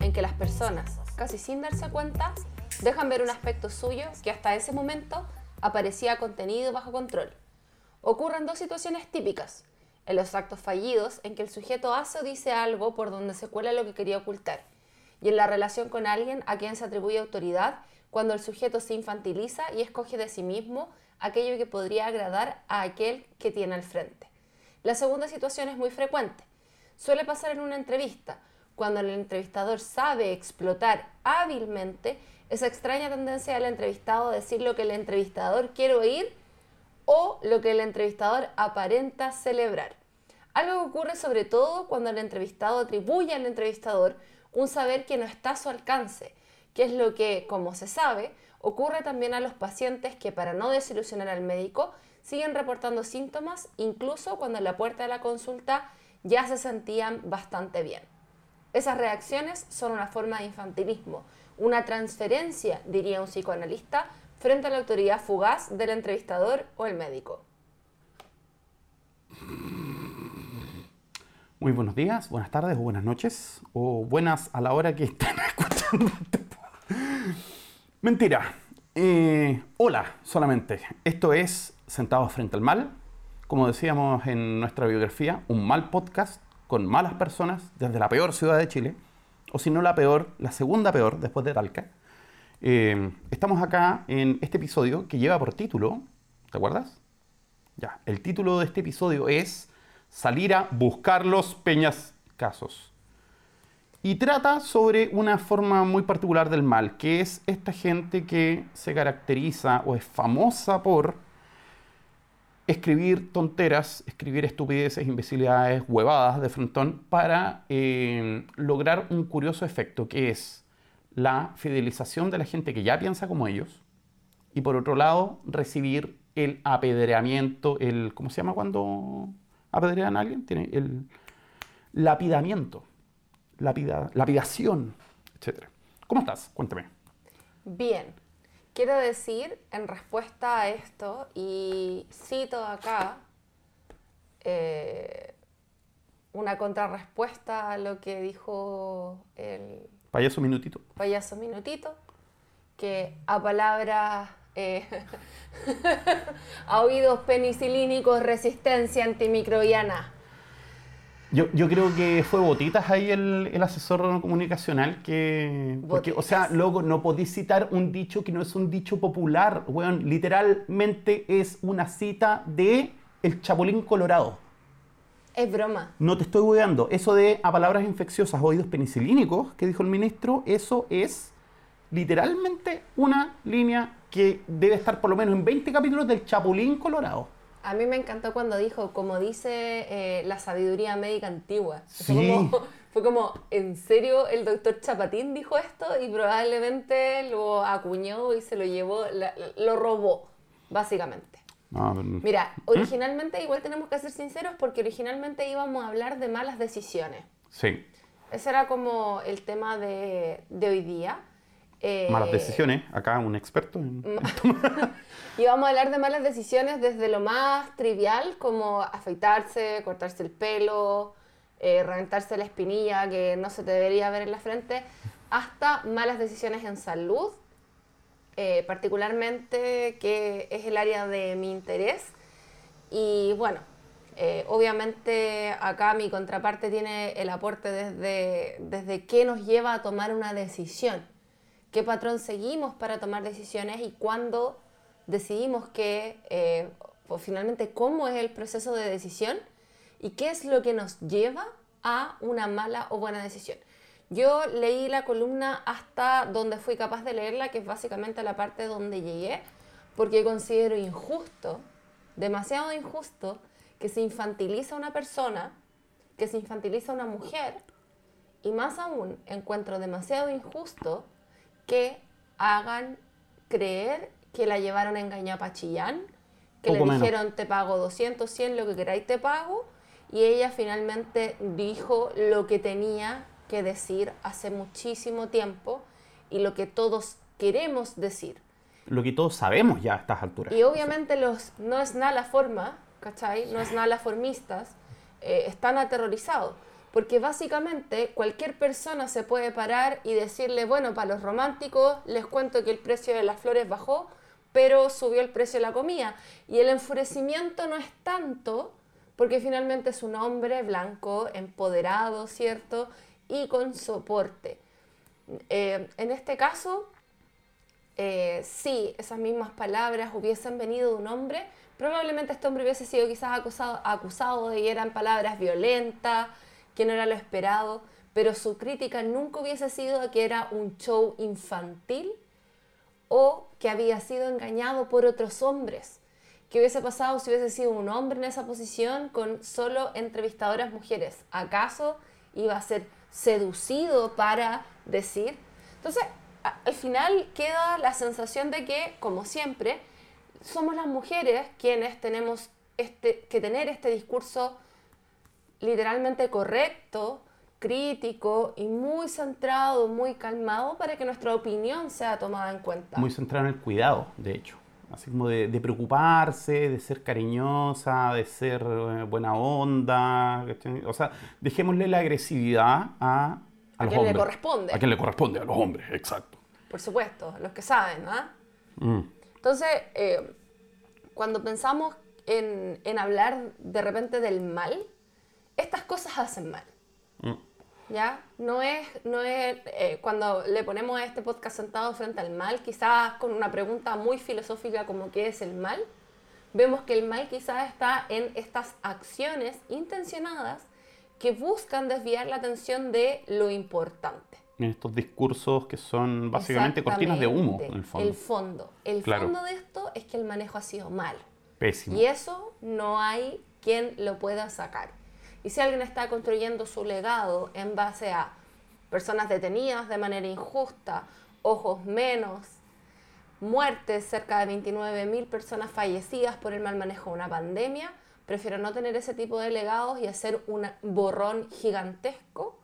en que las personas, casi sin darse cuenta, dejan ver un aspecto suyo que hasta ese momento aparecía contenido bajo control. Ocurren dos situaciones típicas. En los actos fallidos, en que el sujeto hace o dice algo por donde se cuela lo que quería ocultar. Y en la relación con alguien a quien se atribuye autoridad, cuando el sujeto se infantiliza y escoge de sí mismo aquello que podría agradar a aquel que tiene al frente. La segunda situación es muy frecuente. Suele pasar en una entrevista, cuando el entrevistador sabe explotar hábilmente esa extraña tendencia del entrevistado a decir lo que el entrevistador quiere oír o lo que el entrevistador aparenta celebrar. Algo que ocurre sobre todo cuando el entrevistado atribuye al entrevistador un saber que no está a su alcance, que es lo que, como se sabe, ocurre también a los pacientes que para no desilusionar al médico siguen reportando síntomas incluso cuando en la puerta de la consulta ya se sentían bastante bien. Esas reacciones son una forma de infantilismo, una transferencia, diría un psicoanalista, frente a la autoridad fugaz del entrevistador o el médico. Muy buenos días, buenas tardes o buenas noches, o buenas a la hora que estén escuchando este Mentira. Eh, hola, solamente. Esto es Sentados frente al mal. Como decíamos en nuestra biografía, un mal podcast con malas personas desde la peor ciudad de Chile, o si no la peor, la segunda peor después de Talca. Eh, estamos acá en este episodio que lleva por título, ¿te acuerdas? Ya, el título de este episodio es Salir a buscar los peñas casos. Y trata sobre una forma muy particular del mal, que es esta gente que se caracteriza o es famosa por escribir tonteras, escribir estupideces, imbecilidades, huevadas de frontón para eh, lograr un curioso efecto, que es la fidelización de la gente que ya piensa como ellos y por otro lado recibir el apedreamiento, el ¿cómo se llama cuando apedrean a alguien? Tiene el lapidamiento lapida, lapidación, etc. ¿Cómo estás? Cuéntame. Bien. Quiero decir, en respuesta a esto, y cito acá eh, una contrarrespuesta a lo que dijo el... Payaso Minutito. Payaso Minutito, que a palabras... Eh, a oídos penicilínicos, resistencia antimicrobiana. Yo, yo, creo que fue Botitas ahí el, el asesor comunicacional que... Porque, o sea, luego no podéis citar un dicho que no es un dicho popular, weón. Literalmente es una cita de El Chapulín Colorado. Es broma. No te estoy weando. Eso de a palabras infecciosas, oídos penicilínicos, que dijo el ministro, eso es literalmente una línea que debe estar por lo menos en 20 capítulos del Chapulín Colorado. A mí me encantó cuando dijo, como dice eh, la sabiduría médica antigua. Sí. Fue, como, ¿en serio el doctor Chapatín dijo esto? Y probablemente lo acuñó y se lo llevó, lo robó, básicamente. Ah, Mira, originalmente, igual tenemos que ser sinceros, porque originalmente íbamos a hablar de malas decisiones. Sí. Ese era como el tema de, de hoy día. Eh, malas decisiones, acá un experto. En... y vamos a hablar de malas decisiones desde lo más trivial, como afeitarse, cortarse el pelo, eh, reventarse la espinilla que no se te debería ver en la frente, hasta malas decisiones en salud, eh, particularmente que es el área de mi interés. Y bueno, obviamente acá mi contraparte tiene el aporte desde, desde qué nos lleva a tomar una decisión qué patrón seguimos para tomar decisiones y cuándo decidimos que, eh, finalmente, cómo es el proceso de decisión y qué es lo que nos lleva a una mala o buena decisión. Yo leí la columna hasta donde fui capaz de leerla, que es básicamente la parte donde llegué, porque considero injusto, demasiado injusto, que se infantiliza una persona, que se infantiliza una mujer, y más aún encuentro demasiado injusto que hagan creer que la llevaron a engañar a Pachillán, que le dijeron te pago 200, 100, lo que queráis te pago, y ella finalmente dijo lo que tenía que decir hace muchísimo tiempo y lo que todos queremos decir. Lo que todos sabemos ya a estas alturas. Y obviamente los, no es nada la forma, ¿cachai? No es nada las formistas, eh, están aterrorizados. Porque básicamente cualquier persona se puede parar y decirle, bueno, para los románticos les cuento que el precio de las flores bajó, pero subió el precio de la comida. Y el enfurecimiento no es tanto, porque finalmente es un hombre blanco, empoderado, ¿cierto? Y con soporte. Eh, en este caso, eh, si esas mismas palabras hubiesen venido de un hombre, probablemente este hombre hubiese sido quizás acusado, acusado de que eran palabras violentas, que no era lo esperado, pero su crítica nunca hubiese sido que era un show infantil o que había sido engañado por otros hombres. ¿Qué hubiese pasado si hubiese sido un hombre en esa posición con solo entrevistadoras mujeres? ¿Acaso iba a ser seducido para decir? Entonces, al final queda la sensación de que, como siempre, somos las mujeres quienes tenemos este, que tener este discurso literalmente correcto, crítico y muy centrado, muy calmado para que nuestra opinión sea tomada en cuenta. Muy centrado en el cuidado, de hecho. Así como de, preocuparse, de ser cariñosa, de ser eh, buena onda. O sea, dejémosle la agresividad a, a, quien le corresponde. A quien le corresponde, a los hombres, exacto. Por supuesto, los que saben, ¿ah? Entonces, eh, cuando pensamos en, en hablar de repente del mal, estas cosas hacen mal. Mm. ¿Ya? No es, no es eh, cuando le ponemos a este podcast sentado frente al mal, quizás con una pregunta muy filosófica como ¿qué es el mal? Vemos que el mal quizás está en estas acciones intencionadas que buscan desviar la atención de lo importante. En estos discursos que son básicamente cortinas de humo, en el fondo. El fondo. El fondo de esto es que el manejo ha sido mal. Pésimo. Y eso no hay quien lo pueda sacar. Y si alguien está construyendo su legado en base a personas detenidas de manera injusta, ojos menos, muertes, cerca de 29.000 personas fallecidas por el mal manejo de una pandemia, prefiero no tener ese tipo de legados y hacer un borrón gigantesco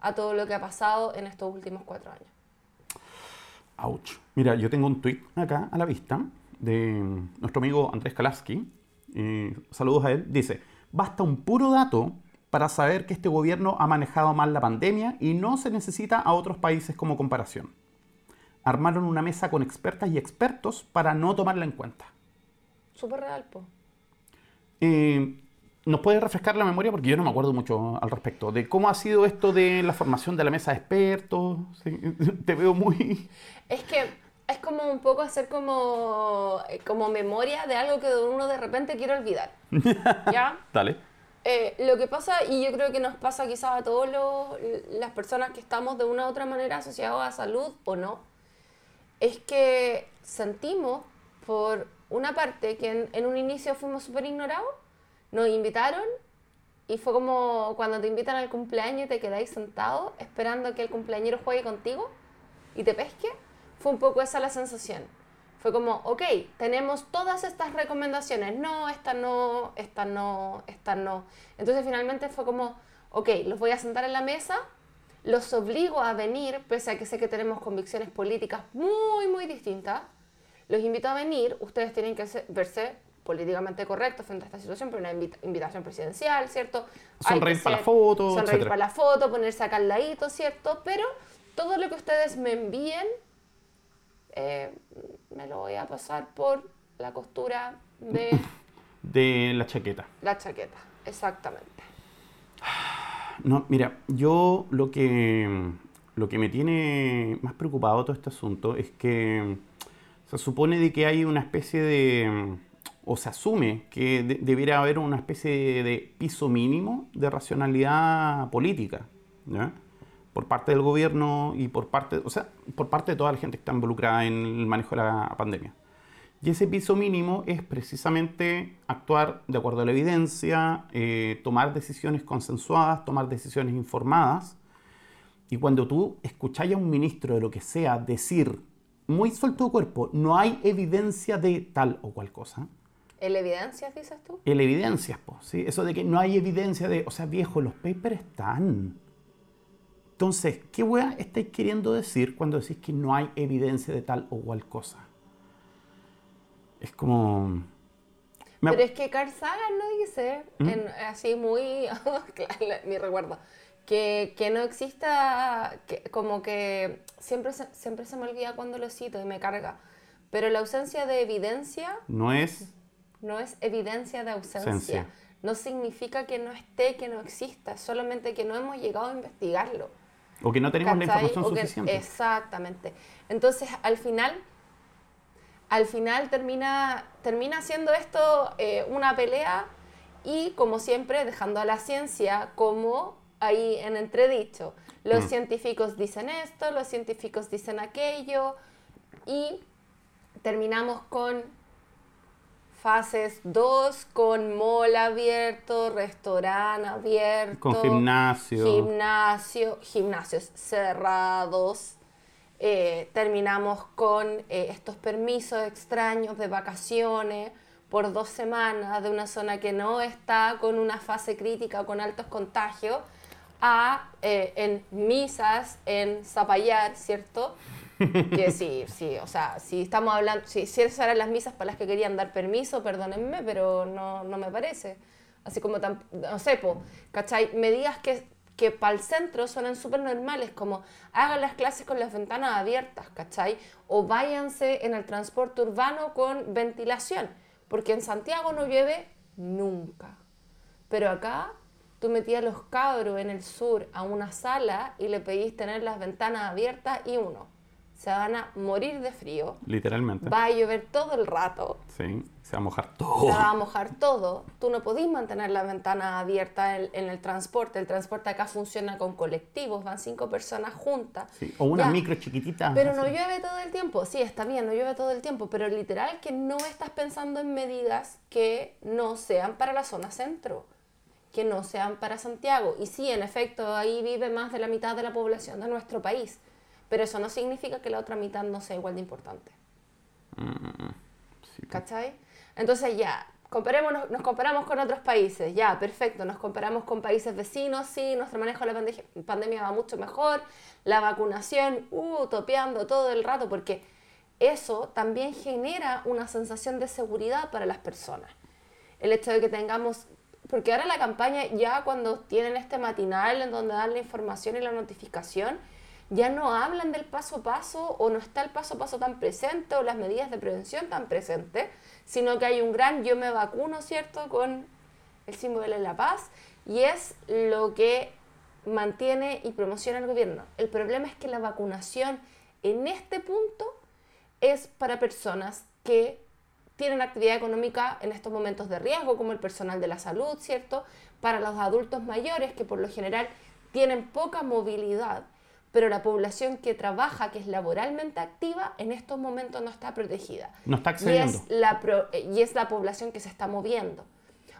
a todo lo que ha pasado en estos últimos cuatro años. Ouch. Mira, yo tengo un tweet acá a la vista de nuestro amigo Andrés Kalaski. Eh, saludos a él. Dice, Basta un puro dato para saber que este gobierno ha manejado mal la pandemia y no se necesita a otros países como comparación. Armaron una mesa con expertas y expertos para no tomarla en cuenta. Súper real, po. Eh, ¿Nos puede refrescar la memoria? Porque yo no me acuerdo mucho al respecto. De cómo ha sido esto de la formación de la mesa de expertos. Te veo muy... Es que es como un poco hacer como, eh, como memoria de algo que uno de repente quiere olvidar. ¿Ya? Dale. Eh, lo que pasa, y yo creo que nos pasa quizás a todas las personas que estamos de una u otra manera asociados a salud o no, es que sentimos por una parte que en, en un inicio fuimos súper ignorados, nos invitaron y fue como cuando te invitan al cumpleaños y te quedáis sentado esperando que el cumpleañero juegue contigo y te pesque fue un poco esa la sensación. Fue como, ok, tenemos todas estas recomendaciones, no, esta no, esta no, esta no. Entonces finalmente fue como, ok, los voy a sentar en la mesa, los obligo a venir, pese a que sé que tenemos convicciones políticas muy, muy distintas, los invito a venir, ustedes tienen que verse políticamente correctos frente a esta situación, pero una invitación presidencial, ¿cierto? Sonreír para la foto, Sonreír para la foto, ponerse acá al ladito, ¿cierto? Pero todo lo que ustedes me envíen eh, me lo voy a pasar por la costura de... de la chaqueta. La chaqueta, exactamente. No, mira, yo lo que, lo que me tiene más preocupado todo este asunto es que se supone de que hay una especie de, o se asume que debería haber una especie de piso mínimo de racionalidad política. ¿ya? Por parte del gobierno y por parte, o sea, por parte de toda la gente que está involucrada en el manejo de la pandemia. Y ese piso mínimo es precisamente actuar de acuerdo a la evidencia, eh, tomar decisiones consensuadas, tomar decisiones informadas. Y cuando tú escucháis a un ministro de lo que sea decir muy suelto de cuerpo, no hay evidencia de tal o cual cosa. ¿El evidencias, dices tú? El evidencias, pues, ¿sí? Eso de que no hay evidencia de, o sea, viejo, los papers están. Entonces, ¿qué weá estáis queriendo decir cuando decís que no hay evidencia de tal o cual cosa? Es como... Pero es que Carl Sagan no dice, ¿Mm? así muy, mi recuerdo, que, que no exista, que, como que siempre se, siempre se me olvida cuando lo cito y me carga, pero la ausencia de evidencia No es no es evidencia de ausencia. Ausencia. No significa que no esté, que no exista, solamente que no hemos llegado a investigarlo. O que no tenemos la información O que- suficiente. exactamente. Entonces, al final, al final termina, termina siendo esto eh, una pelea y, como siempre, dejando a la ciencia como ahí en entredicho. Los Mm. científicos dicen esto, los científicos dicen aquello y terminamos con fases 2, con mall abierto, restaurante abierto Con gimnasio. gimnasio, gimnasios cerrados. Eh, terminamos con eh, estos permisos extraños de vacaciones por dos semanas de una zona que no está con una fase crítica, con altos contagios, a eh, en misas en Zapallar, ¿cierto? Que sí, sí, o sea, si estamos hablando, si, si esas eran las misas para las que querían dar permiso, perdónenme, pero no, no me parece. Así como, tan, no sé, po, ¿cachai? Medidas que, que para el centro suenan súper normales, como hagan las clases con las ventanas abiertas, ¿cachai? O váyanse en el transporte urbano con ventilación, porque en Santiago no llueve nunca. Pero acá tú metías a los cabros en el sur a una sala y le pedís tener las ventanas abiertas y uno, se van a morir de frío, Literalmente. va a llover todo el rato, Sí, se va a mojar se todo. va a mojar todo, tú no podís mantener la ventana abierta en, en el transporte, el transporte acá funciona con colectivos, van cinco personas juntas. Sí, O una Ya. micro chiquitita. Pero no llueve todo el tiempo, sí, está bien, no llueve todo el tiempo, pero literal que no estás pensando en medidas que no sean para la zona centro, que no sean para Santiago. Y sí, en efecto, ahí vive más de la mitad de la población de nuestro país, pero eso no significa que la otra mitad no sea igual de importante. Sí. ¿Cachai? Entonces ya, comparémonos, nos comparamos con otros países, ya, perfecto, nos comparamos con países vecinos, sí, nuestro manejo de la pande- pandemia va mucho mejor, la vacunación, uh, topeando todo el rato, porque eso también genera una sensación de seguridad para las personas. El hecho de que tengamos, porque ahora la campaña ya cuando tienen este matinal en donde dan la información y la notificación, ya no hablan del paso a paso o no está el paso a paso tan presente o las medidas de prevención tan presentes, sino que hay un gran yo me vacuno, ¿cierto? Con el símbolo de la paz y es lo que mantiene y promociona el gobierno. El problema es que la vacunación en este punto es para personas que tienen actividad económica en estos momentos de riesgo, como el personal de la salud, ¿cierto? Para los adultos mayores que por lo general tienen poca movilidad, pero la población que trabaja, que es laboralmente activa, en estos momentos no está protegida. No está Y accediendo. es, la pro- y es la población que se está moviendo.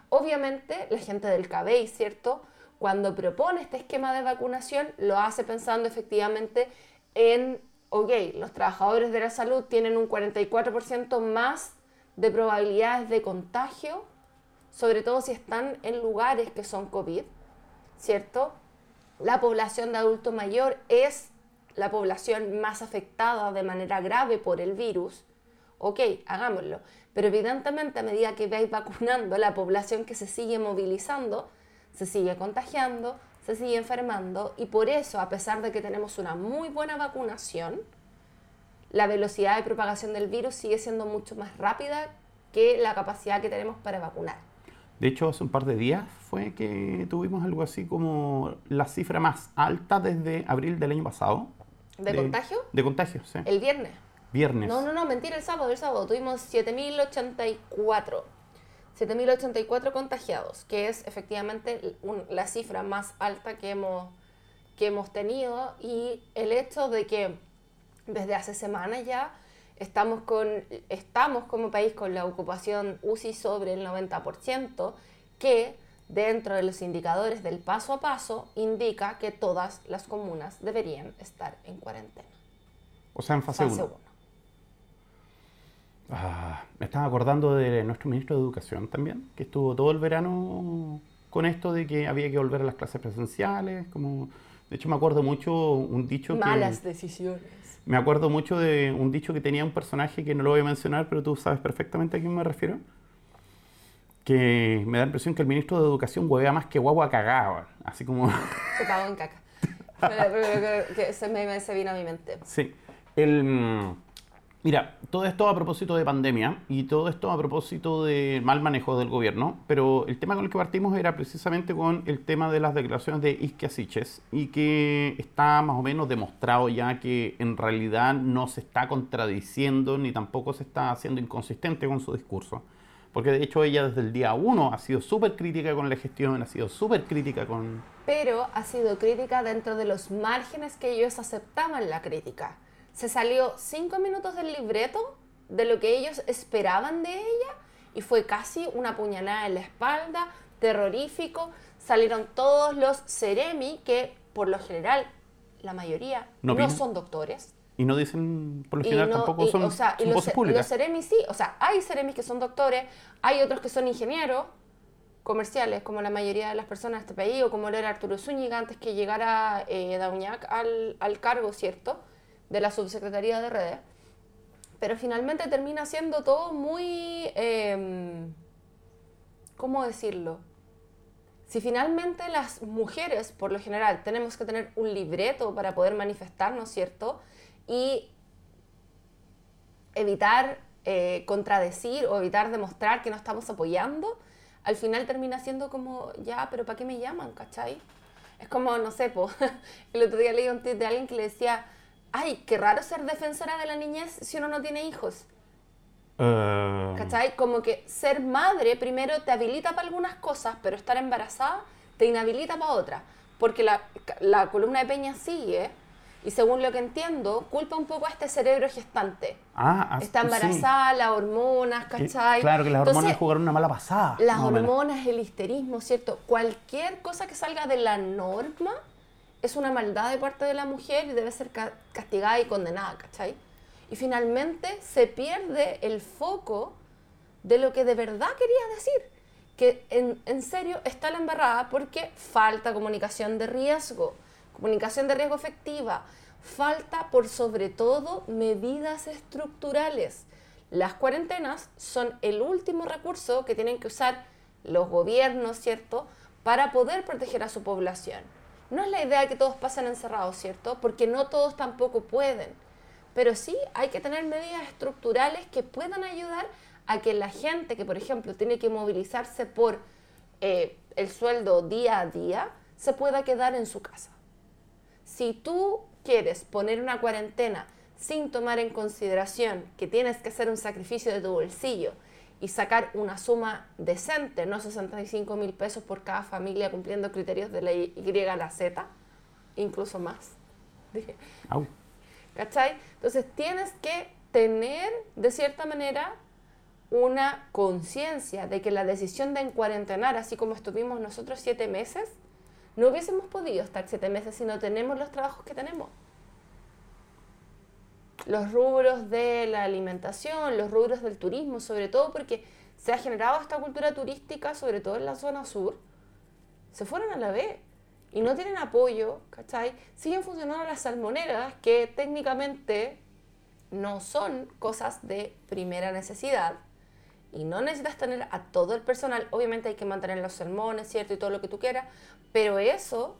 Obviamente, la gente del CABEI, ¿cierto? Cuando propone este esquema de vacunación, lo hace pensando efectivamente en, ok, los trabajadores de la salud tienen un 44% más de probabilidades de contagio, sobre todo si están en lugares que son COVID, ¿cierto? La población de adulto mayor es la población más afectada de manera grave por el virus. Ok, hagámoslo. Pero evidentemente a medida que vais vacunando, la población que se sigue movilizando, se sigue contagiando, se sigue enfermando y por eso, a pesar de que tenemos una muy buena vacunación, la velocidad de propagación del virus sigue siendo mucho más rápida que la capacidad que tenemos para vacunar. De hecho, hace un par de días fue que tuvimos algo así como la cifra más alta desde abril del año pasado. ¿De contagio? De contagio, sí. El viernes. Viernes. No, no, no, mentira, el sábado, el sábado tuvimos 7.084. 7.084 contagiados, que es efectivamente un- la cifra más alta que hemos, que hemos tenido y el hecho de que desde hace semanas ya estamos, con, estamos como país con la ocupación UCI sobre el 90%, que dentro de los indicadores del paso a paso indica que todas las comunas deberían estar en cuarentena. O sea, en fase 1. uno. Ah, me estaba acordando de nuestro ministro de Educación también, que estuvo todo el verano con esto de que había que volver a las clases presenciales. Como, de hecho, me acuerdo mucho un dicho Malas que... decisiones. Me acuerdo mucho de un dicho que tenía un personaje que no lo voy a mencionar, pero tú sabes perfectamente a quién me refiero. que me da la impresión que el ministro de Educación huevea más que guagua cagada, así como... Se pagó en caca. Que, que ese meme se vino a mi mente. Sí. El, mira, todo esto a propósito de pandemia y todo esto a propósito de mal manejo del gobierno, pero el tema con el que partimos era precisamente con el tema de las declaraciones de Isquia Siches y que está más o menos demostrado ya que en realidad no se está contradiciendo ni tampoco se está haciendo inconsistente con su discurso. Porque de hecho ella desde el día uno ha sido súper crítica con la gestión, ha sido súper crítica con... Pero ha sido crítica dentro de los márgenes que ellos aceptaban la crítica. Se salió cinco minutos del libreto de lo que ellos esperaban de ella y fue casi una puñalada en la espalda, terrorífico. Salieron todos los Ceremi, que por lo general, la mayoría No no, son doctores. Y no dicen, por lo Y general no- tampoco y, son, o sea, y son los, voces ce- públicas. los Ceremis sí, o sea, hay Ceremis que son doctores, hay otros que son ingenieros comerciales, como la mayoría de las personas de este país, o como lo era Arturo Zúñiga antes que llegara eh, Dauñac al, al cargo, ¿cierto?, de la subsecretaría de redes. Pero finalmente termina siendo todo muy, em, ¿cómo decirlo? Si finalmente las mujeres, por lo general, tenemos que tener un libreto para poder manifestarnos, ¿cierto? Y evitar eh, contradecir o evitar demostrar que no estamos apoyando, al final termina siendo como, ya, pero ¿para qué me llaman, cachai? Es como, no sé, po, el otro día leí un tweet de alguien que le decía, ay, qué raro ser defensora de la niñez si uno no tiene hijos. Eh, ¿Cachai? Como que ser madre primero te habilita para algunas cosas, pero estar embarazada te inhabilita para otras. Porque la, la columna de Peña sigue, y según lo que entiendo, culpa un poco a este cerebro gestante. ah, ah, Está sí. embarazada, las hormonas, Que- ¿cachai? claro que las hormonas jugaron una mala pasada. Las hormonas, el histerismo, ¿cierto? Cualquier cosa que salga de la norma es una maldad de parte de la mujer y debe ser ca- castigada y condenada, ¿cachai? Y finalmente se pierde el foco de lo que de verdad quería decir. Que en, en serio está la embarrada porque falta comunicación de riesgo, comunicación de riesgo efectiva, falta por sobre todo medidas estructurales. Las cuarentenas son el último recurso que tienen que usar los gobiernos, ¿cierto?, para poder proteger a su población. No es la idea que todos pasen encerrados, ¿cierto? Porque no todos tampoco pueden. Pero sí hay que tener medidas estructurales que puedan ayudar a que la gente que, por ejemplo, tiene que movilizarse por eh, el sueldo día a día, se pueda quedar en su casa. Si tú quieres poner una cuarentena sin tomar en consideración que tienes que hacer un sacrificio de tu bolsillo y sacar una suma decente, no 65 mil pesos por cada familia cumpliendo criterios de la Y a la Z, incluso más. Au. ¿Cachai? Entonces tienes que tener, de cierta manera, una conciencia de que la decisión de encuarentenar, así como estuvimos nosotros siete meses, no hubiésemos podido estar siete meses si no tenemos los trabajos que tenemos. Los rubros de la alimentación, los rubros del turismo, sobre todo porque se ha generado esta cultura turística, sobre todo en la zona sur, se fueron a la B y no tienen apoyo, ¿cachai? Siguen funcionando las salmoneras que técnicamente no son cosas de primera necesidad y no necesitas tener a todo el personal, obviamente hay que mantener los salmones, ¿cierto? Y todo lo que tú quieras, pero eso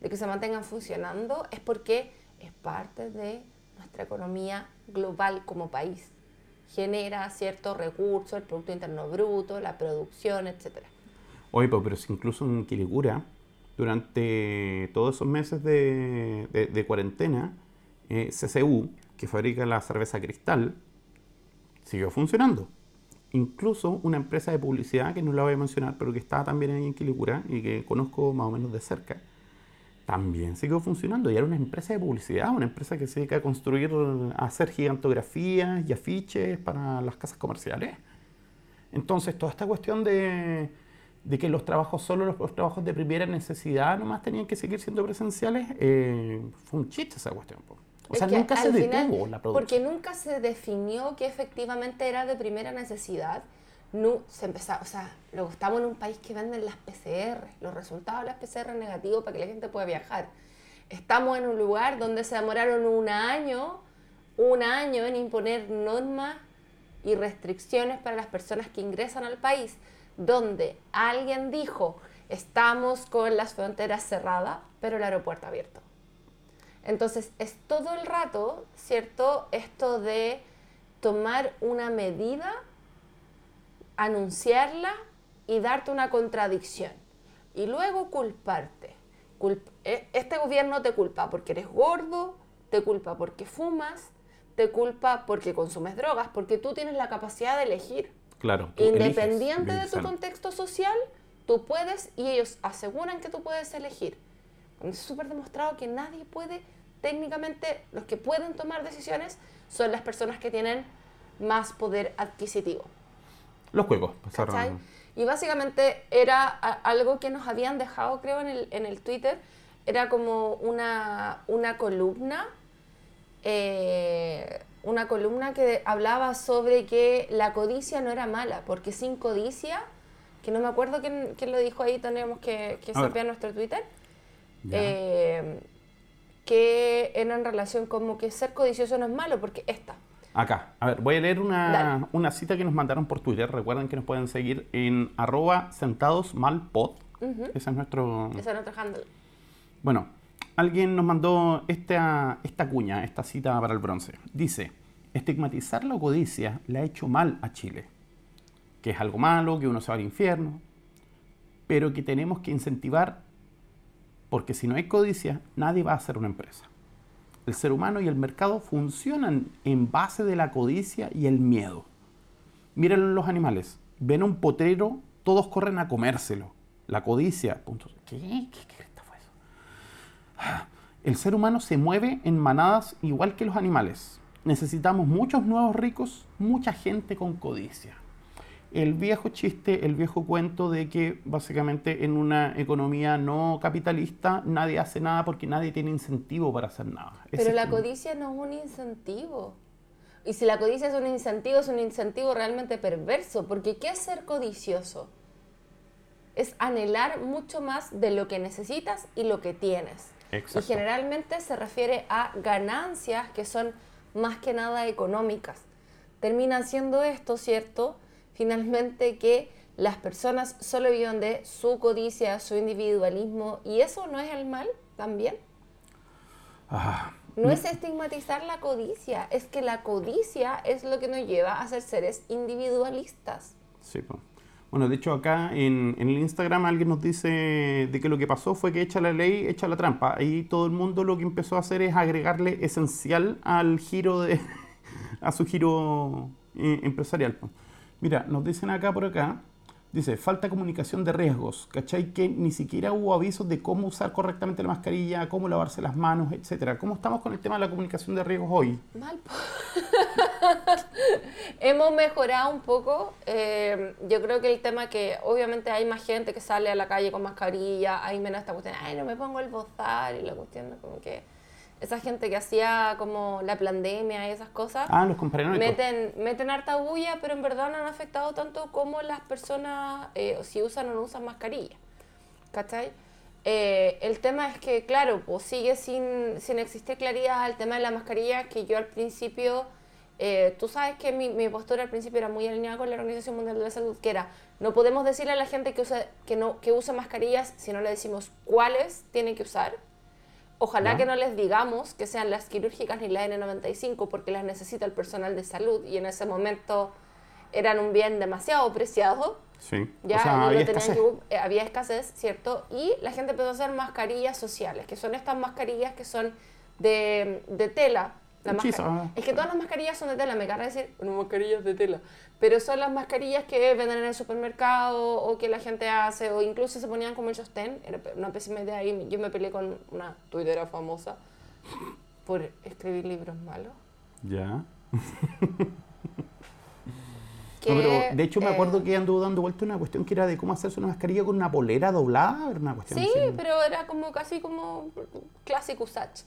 de que se mantengan funcionando es porque es parte de nuestra economía global como país. Genera ciertos recursos, el Producto Interno Bruto, la producción, etcétera. Oye, pero si incluso en Quilicura, durante todos esos meses de, de- de cuarentena, eh, CCU, que fabrica la cerveza cristal, siguió funcionando. Incluso una empresa de publicidad, que no la voy a mencionar, pero que estaba también ahí en Quilicura y que conozco más o menos de cerca, también siguió funcionando. Y era una empresa de publicidad, una empresa que se dedica a construir, a hacer gigantografías y afiches para las casas comerciales. Entonces, toda esta cuestión de, de que los trabajos, solo los, los trabajos de primera necesidad nomás tenían que seguir siendo presenciales, eh, fue un chiste esa cuestión. O Es sea, que nunca se al final, detuvo la Porque producción. nunca se definió que efectivamente era de primera necesidad. No, se empezaba, o sea, luego estamos en un país que venden las PCR, los resultados de las PCR negativos para que la gente pueda viajar. Estamos en un lugar donde se demoraron un año, un año en imponer normas y restricciones para las personas que ingresan al país. donde alguien dijo, estamos con las fronteras cerradas, pero el aeropuerto abierto. Entonces, es todo el rato, ¿cierto? Esto de tomar una medida, anunciarla y darte una contradicción. Y luego culparte. E, este gobierno te culpa porque eres gordo, te culpa porque fumas, te culpa porque consumes drogas, porque tú tienes la capacidad de elegir. Claro. Independiente de tu contexto social, tú puedes y ellos aseguran que tú puedes elegir. Es súper demostrado que nadie puede, técnicamente, los que pueden tomar decisiones son las personas que tienen más poder adquisitivo. Los juegos. Pasaron. Y básicamente era algo que nos habían dejado, creo, en el, en el Twitter. Era como una, una columna, eh, una columna que hablaba sobre que la codicia no era mala, porque sin codicia, que no me acuerdo quién, quién lo dijo ahí, tenemos que, que nuestro Twitter, eh, que era en relación como que ser codicioso no es malo, porque esta, Acá, a ver, voy a leer una, una, cita que nos mandaron por Twitter. Recuerden que nos pueden seguir en arroba sentadosmalpod. Ese es nuestro... Ese es nuestro handle. Bueno, alguien nos mandó esta, esta cuña, esta cita para el bronce. Dice, estigmatizar la codicia le ha hecho mal a Chile. Que es algo malo, que uno se va al infierno. Pero que tenemos que incentivar porque si no hay codicia, nadie va a hacer una empresa el ser humano y el mercado funcionan en base de la codicia y el miedo. Miren los animales, ven un potrero, todos corren a comérselo. La codicia, punto. ¿Qué? ¿Qué, fue eso? El ser humano se mueve en manadas igual que los animales. Necesitamos muchos nuevos ricos, mucha gente con codicia el viejo chiste, el viejo cuento de que básicamente en una economía no capitalista nadie hace nada porque nadie tiene incentivo para hacer nada. Pero la codicia no es un incentivo. Y si la codicia es un incentivo, es un incentivo realmente perverso, porque ¿qué es ser codicioso? Es anhelar mucho más de lo que necesitas y lo que tienes. Y generalmente se refiere a ganancias que son más que nada económicas. Terminan siendo esto, ¿cierto? Finalmente que las personas solo viven de su codicia, su individualismo, y eso no es el mal también. Ah, no es estigmatizar la codicia, es que la codicia es lo que nos lleva a ser seres individualistas. Sí, bueno, de hecho acá en, en, el Instagram alguien nos dice de que lo que pasó fue que echa la ley, echa la trampa. Ahí todo el mundo lo que empezó a hacer es agregarle esencial al giro de, a su giro eh, empresarial. Mira, nos dicen acá por acá, dice, falta comunicación de riesgos, ¿cachai? Que ni siquiera hubo avisos de cómo usar correctamente la mascarilla, cómo lavarse las manos, etcétera. ¿Cómo estamos con el tema de la comunicación de riesgos hoy? Mal. Hemos mejorado un poco. Eh, yo creo que el tema que obviamente hay más gente que sale a la calle con mascarilla, hay menos esta cuestión, ay, no me pongo el bozal y la cuestión como que esa gente que hacía como la pandemia y esas cosas. Ah, los Meten, meten harta bulla, pero en verdad no han afectado tanto como las personas, eh, si usan o no usan mascarilla. ¿Cachai? Eh, el tema es que, claro, pues sigue sin, sin existir claridad el tema de la mascarilla, que yo al principio, eh, tú sabes que mi, mi, postura al principio era muy alineada con la Organización Mundial de la Salud, que era, no podemos decirle a la gente que, use, que, no, que use mascarillas si no le decimos cuáles tienen que usar Ojalá que no les digamos que sean las quirúrgicas ni la N95 porque las necesita el personal de salud y en ese momento eran un bien demasiado preciado. Sí. Ya había, escasez. Eh, había escasez, ¿cierto? Y la gente empezó a hacer mascarillas sociales, que son estas mascarillas que son de, de tela, es que todas las mascarillas son de tela, me carga decir, no, mascarillas de tela. Pero son las mascarillas que venden en el supermercado o que la gente hace, o incluso se ponían como el sostén. Era una pésima idea. Y yo me peleé con una tuitera famosa por escribir libros malos. Ya. de hecho, me acuerdo eh, que anduvo dando vuelta una cuestión que era de cómo hacerse una mascarilla con una polera doblada. una cuestión sí, pero era como casi como clásico Usach.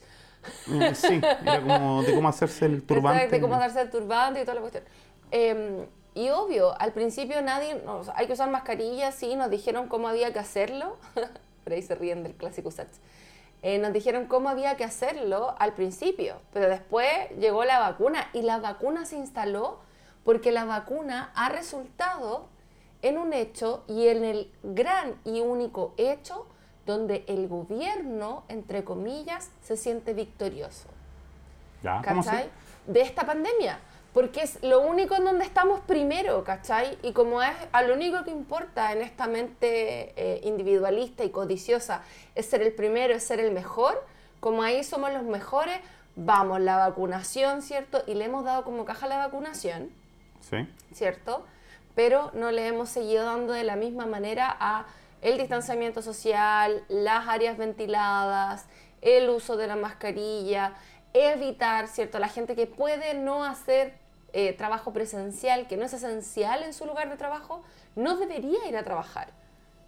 Eh, sí, era como de cómo hacerse el turbante. de cómo hacerse el turbante y toda la cuestión. Em, y obvio, al principio nadie, hay que usar mascarillas, sí, nos dijeron cómo había que hacerlo. Por ahí se ríen del clásico Sach. Eh, nos dijeron cómo había que hacerlo al principio, pero después llegó la vacuna y la vacuna se instaló porque la vacuna ha resultado en un hecho y en el gran y único hecho donde el gobierno, entre comillas, se siente victorioso. ¿Ya? ¿Cachai? De esta pandemia. Porque es lo único en donde estamos primero, ¿cachai? Y como es a lo único que importa en esta mente eh, individualista y codiciosa es ser el primero, es ser el mejor, como ahí somos los mejores, vamos, la vacunación, ¿cierto? Y le hemos dado como caja la vacunación, Sí. ¿cierto? Pero no le hemos seguido dando de la misma manera a el distanciamiento social, las áreas ventiladas, el uso de la mascarilla, evitar, ¿cierto? La gente que puede no hacer eh, trabajo presencial, que no es esencial en su lugar de trabajo, no debería ir a trabajar.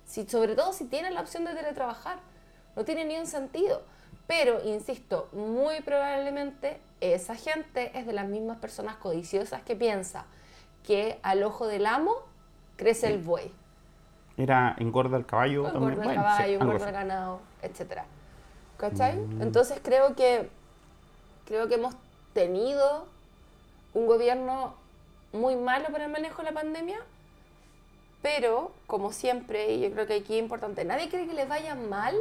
Si, sobre todo si tiene la opción de teletrabajar. No tiene ni un sentido. Pero, insisto, muy probablemente esa gente es de las mismas personas codiciosas que piensa que al ojo del amo crece el buey. Era engorda el caballo Un también. el Bueno, sí, caballo, algo gordo el ganado, etc. ¿Cachai? Mm. Entonces creo que creo que hemos tenido un gobierno muy malo para el manejo de la pandemia, pero como siempre, y yo creo que aquí es importante, nadie cree que le vaya mal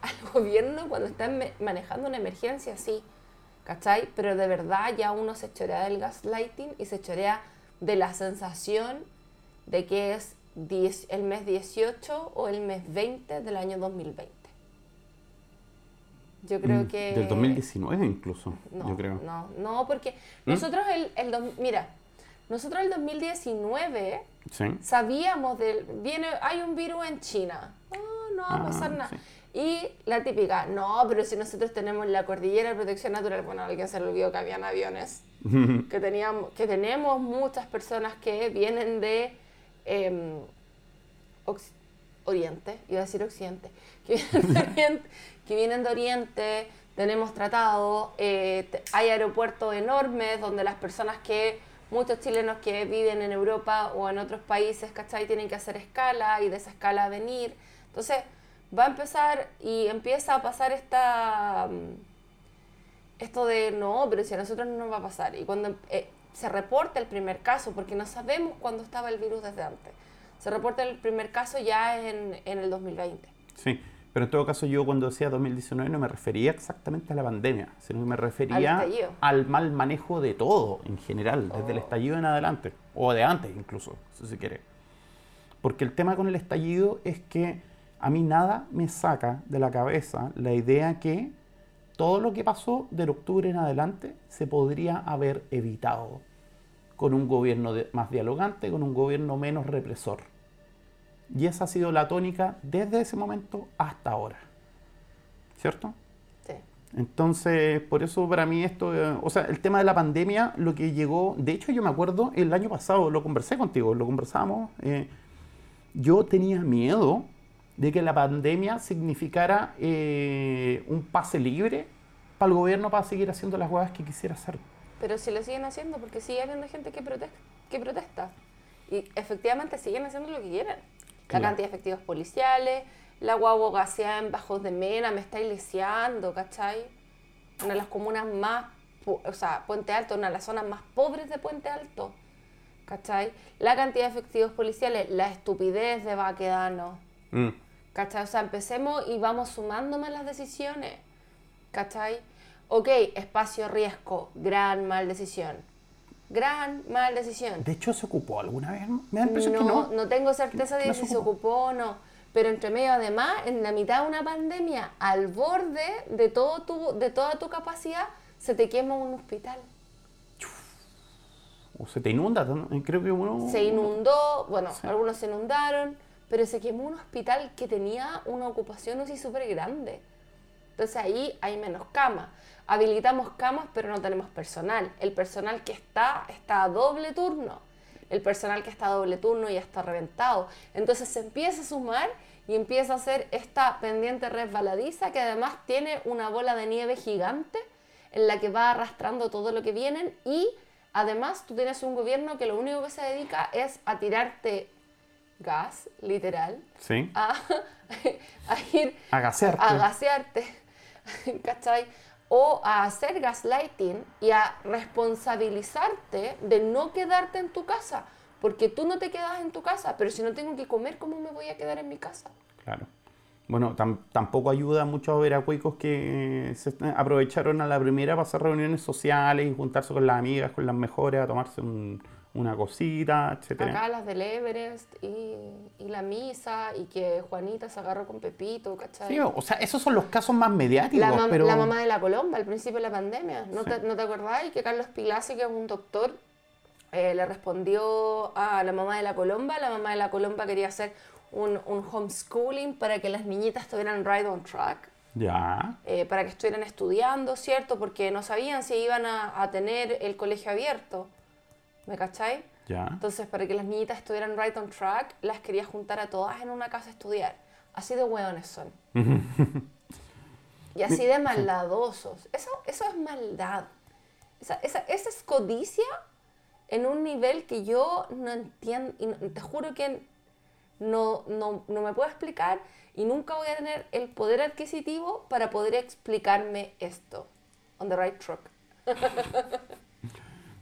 al gobierno cuando están manejando una emergencia así, ¿cachai? Pero de verdad ya uno se chorea del gaslighting y se chorea de la sensación de que es 10 el mes 18 o el mes 20 del año 2020. Yo creo Mm, que... Del 2019 incluso, No, yo creo. no, no, porque ¿Mm? nosotros el, el dos- mira, nosotros el 2019 Sí. sabíamos del, viene, hay un virus en China, no, no va a Ah, pasar nada. sí. Y la típica, no, pero si nosotros tenemos la cordillera de protección natural, bueno, alguien se le olvidó que habían aviones, que, teníamos, que tenemos muchas personas que vienen de Ox- Oriente, iba a decir Occidente, que vienen de Oriente, que vienen de Oriente, tenemos tratados, eh, hay aeropuertos enormes donde las personas que, muchos chilenos que viven en Europa o en otros países, ¿cachai? Tienen que hacer escala y de esa escala venir. Entonces, va a empezar y empieza a pasar esta... mm, esto de no, pero si a nosotros no nos va a pasar. Y cuando eh, se reporta el primer caso, porque no sabemos cuándo estaba el virus desde antes, se reporta el primer caso ya en, en el 2020. Sí, pero en todo caso yo cuando decía 2019 no me refería exactamente a la pandemia, sino que me refería Al mal manejo de todo en general, desde el Oh. estallido en adelante, o de antes incluso, si se quiere. Porque el tema con el estallido es que a mí nada me saca de la cabeza la idea que todo lo que pasó del octubre en adelante se podría haber evitado con un gobierno más dialogante, con un gobierno menos represor. Y esa ha sido la tónica desde ese momento hasta ahora. ¿Cierto? Sí. Entonces, por eso para mí esto, eh, o sea, el tema de la pandemia, lo que llegó, de hecho yo me acuerdo el año pasado, lo conversé contigo, lo conversamos, eh, yo tenía miedo de que la pandemia significara eh, un pase libre para el gobierno para seguir haciendo las huevas que quisiera hacer. Pero si lo siguen haciendo, porque sigue habiendo gente que protesta. Que protesta. Y efectivamente siguen haciendo lo que quieren. La Claro. cantidad de efectivos policiales, la guagua gaseada en Bajos de Mena, me está iliciando, ¿cachai? Una de las comunas más, o sea, Puente Alto, una de las zonas más pobres de Puente Alto, ¿cachai? La cantidad de efectivos policiales, la estupidez de Baquedano, Mm. ¿Cachai? O sea, empecemos y vamos sumando más las decisiones. ¿Cachai? Ok, espacio riesgo, gran mal decisión. Gran mal decisión. De hecho, ¿se ocupó alguna vez? Me da la impresión que No, no. no tengo certeza de No si se ocupó o no. Pero entre medio, además, en la mitad de una pandemia, al borde de, todo tu, de toda tu capacidad, se te quema un hospital. O se te inunda, ¿no? creo que uno... Se inundó, bueno, Sí. algunos se inundaron, pero se quemó un hospital que tenía una ocupación UCI súper grande. Entonces ahí hay menos camas. Habilitamos camas, pero no tenemos personal. El personal que está, está a doble turno. El personal que está a doble turno ya está reventado. Entonces se empieza a sumar y empieza a hacer esta pendiente resbaladiza que además tiene una bola de nieve gigante en la que va arrastrando todo lo que vienen y además tú tienes un gobierno que lo único que se dedica es a tirarte gas, literal, Sí. a, a ir A gasearte. a gasearte, ¿cachai? O a hacer gaslighting y a responsabilizarte de no quedarte en tu casa. porque tú no te quedas en tu casa, pero si no tengo que comer, ¿cómo me voy a quedar en mi casa? Claro. Bueno, tam- tampoco ayuda mucho a ver a cuicos que se aprovecharon a la primera para hacer reuniones sociales y juntarse con las amigas, con las mejores, a tomarse un- una cosita, etcétera. Acá las del Everest y, y la misa y que Juanita se agarró con Pepito, ¿cachai? Sí, o sea, esos son los casos más mediáticos, La, mam- pero... la mamá de la Colomba al principio de la pandemia. ¿No, Sí. te, ¿no te acordáis que Carlos Pilasi, que es un doctor, eh, le respondió a la mamá de la Colomba? La mamá de la Colomba quería hacer un, un homeschooling para que las niñitas estuvieran right on track, Ya, eh, para que estuvieran estudiando, ¿cierto? Porque no sabían si iban a, a tener el colegio abierto. ¿Me cacháis? ya. Entonces, para que las niñitas estuvieran right on track, las quería juntar a todas en una casa a estudiar. Así de hueones son. y así de maldadosos. Eso, eso es maldad. Esa, esa, esa es codicia en un nivel que yo no entiendo. Y no- te juro que no, no, no me puedo explicar y nunca voy a tener el poder adquisitivo para poder explicarme esto. On the right track.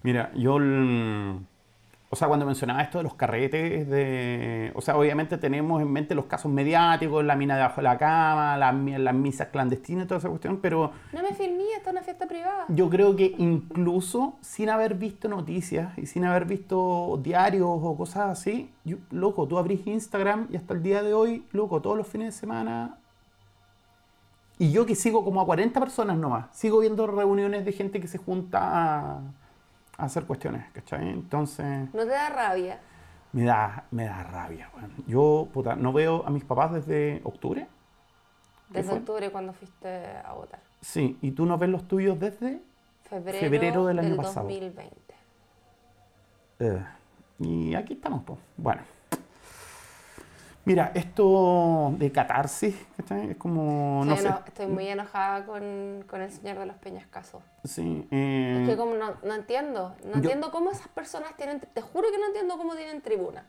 Mira, yo, el- o sea, cuando mencionaba esto de los carretes, de, o sea, obviamente tenemos en mente los casos mediáticos, la mina debajo de la cama, las, mi- las misas clandestinas, toda esa cuestión, pero No me filmé, esta es una fiesta privada. yo creo que incluso sin haber visto noticias y sin haber visto diarios o cosas así, yo- loco, tú abrís Instagram y hasta el día de hoy, loco, todos los fines de semana. Y yo que sigo como a 40 personas nomás, sigo viendo reuniones de gente que se junta a, a hacer cuestiones, ¿cachai? Entonces, ¿No te da rabia? me da, me da rabia, weón. Yo, puta, no veo a mis papás desde octubre. ¿Qué Desde octubre cuando fuiste a votar. Sí, y tú no ves los tuyos desde... Febrero, Febrero del año pasado. 2020. Eh, y aquí estamos, pues. Bueno. Mira, esto de catarsis, ¿cachai? Es como, no Sí, sé. no, estoy muy enojada con, con el señor de los Peñascasos. Sí, eh, Es que como no, no entiendo, no Yo- entiendo cómo esas personas tienen, te juro que no entiendo cómo tienen tribuna.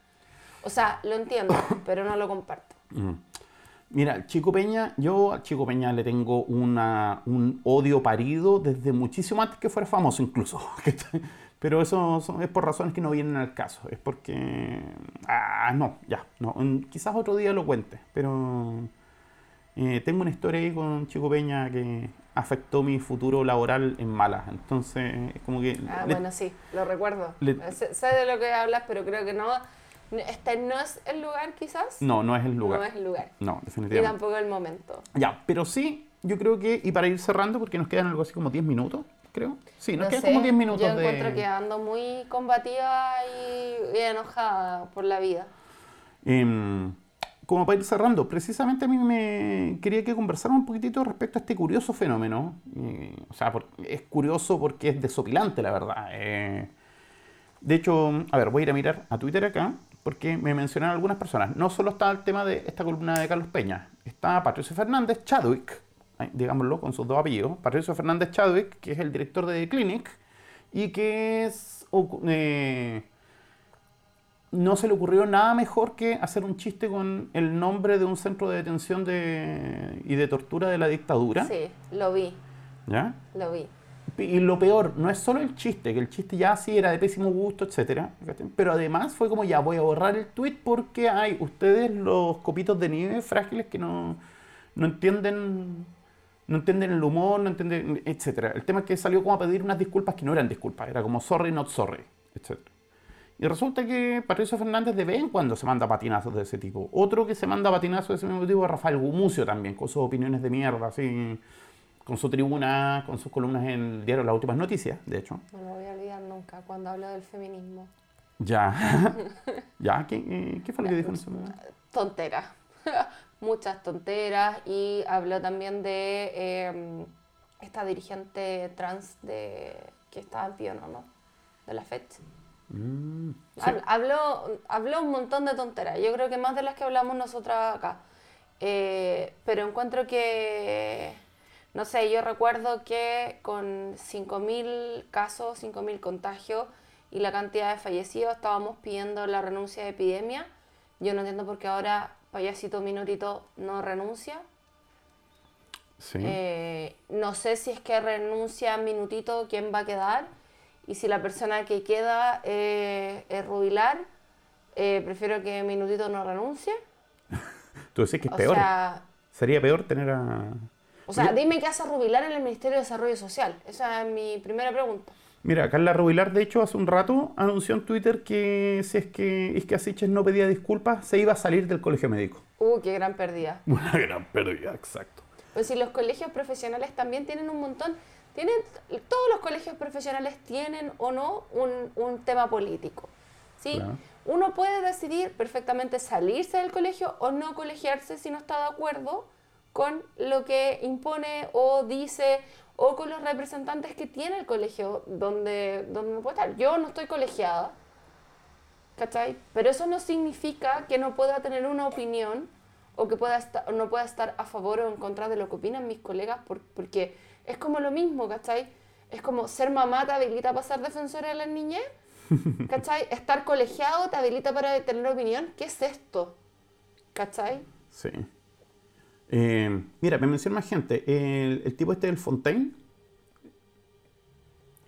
O sea, lo entiendo, pero no lo comparto. mm. Mira, Chico Peña, yo a Chico Peña le tengo una, un odio parido desde muchísimo antes que fuera famoso incluso. Pero eso son- es por razones que no vienen al caso. Es porque... Ah, no, ya. No, mm, quizás otro día lo cuente. Pero eh, tengo una historia ahí con Chico Peña que afectó mi futuro laboral en malas. Entonces, es como que... Ah, le- bueno, sí, lo recuerdo. le- sé, sé de lo que hablas, pero creo que no. Este no es el lugar, quizás. No, no es el lugar. No es el lugar. No, Y definitivamente. tampoco el momento. Ya, pero sí, yo creo que, y para ir cerrando, porque nos quedan algo así como 10 minutos, creo. Sí, nos No quedan sé, como 10 minutos Yo de... encuentro que ando muy combativa y, y enojada por la vida. Em, como para ir cerrando, precisamente a mí me quería que conversáramos un poquitito respecto a este curioso fenómeno. Eh, o sea, por- es curioso porque es desopilante, la verdad. Eh, de hecho, a ver, voy a ir a mirar a Twitter acá, porque me mencionaron algunas personas. No solo está el tema de esta columna de Carlos Peña, está Patricio Fernández Chadwick, digámoslo con sus dos apellidos, Patricio Fernández Chadwick, que es el director de The Clinic, y que es... eh, no se le ocurrió nada mejor que hacer un chiste con el nombre de un centro de detención de, y de tortura de la dictadura. Sí, lo vi, ¿ya? lo vi. Y lo peor, no es solo el chiste, que el chiste ya sí era de pésimo gusto, etcétera, pero además fue como ya voy a borrar el tweet porque hay ustedes los copitos de nieve frágiles que no, no entienden no entienden el humor, no entienden, etcétera. El tema es que salió como a pedir unas disculpas que no eran disculpas, era como sorry, not sorry, etcétera. Y resulta que Patricio Fernández de vez en cuando se manda patinazos de ese tipo. Otro que se manda patinazos de ese mismo tipo es Rafael Gumucio también, con sus opiniones de mierda, así, con su tribuna, con sus columnas en el diario Las Últimas Noticias, de hecho. No lo voy a olvidar nunca cuando hablo del feminismo. Ya. ya, ¿qué, qué fue lo que dijo en ese momento? Tonteras. Muchas tonteras. Y habló también de eh, esta dirigente trans de que estaba en Piono, ¿no? De la FED. Mm, sí. Habló, habló un montón de tonteras. Yo creo que más de las que hablamos nosotras acá. Eh, pero encuentro que, no sé, yo recuerdo que con 5.000 casos, 5.000 contagios y la cantidad de fallecidos estábamos pidiendo la renuncia de epidemia. Yo no entiendo por qué ahora Payasito Minutito no renuncia. Sí. Eh, no sé si es que renuncia Minutito, quién va a quedar. Y si la persona que queda eh, es Rubilar Eh, prefiero que Minutito no renuncie. Tú decís que es O peor. sea, Sería peor tener a... o sea dime qué hace Rubilar en el Ministerio de Desarrollo Social. Esa es mi primera pregunta. Mira, Carla Rubilar, de hecho, hace un rato anunció en Twitter que si es que Isquia Siches no pedía disculpas, se iba a salir del colegio médico. Uh, qué gran pérdida. Una gran pérdida, exacto. Pues si los colegios profesionales también tienen un montón, tienen, todos los colegios profesionales tienen o no un, un tema político. ¿sí? Claro. Uno puede decidir perfectamente salirse del colegio o no colegiarse si no está de acuerdo con lo que impone o dice o con los representantes que tiene el colegio donde, donde uno puede estar. Yo no estoy colegiada, ¿cachai? Pero eso no significa que no pueda tener una opinión o que pueda estar, no pueda estar a favor o en contra de lo que opinan mis colegas, por- porque es como lo mismo, ¿cachai? Es como ser mamá te habilita para ser defensora de la niñez, ¿cachai? Estar colegiado te habilita para tener opinión. ¿Qué es esto? ¿Cachai? Sí. Eh, mira, me menciona más gente. El, el tipo este del Fontaine.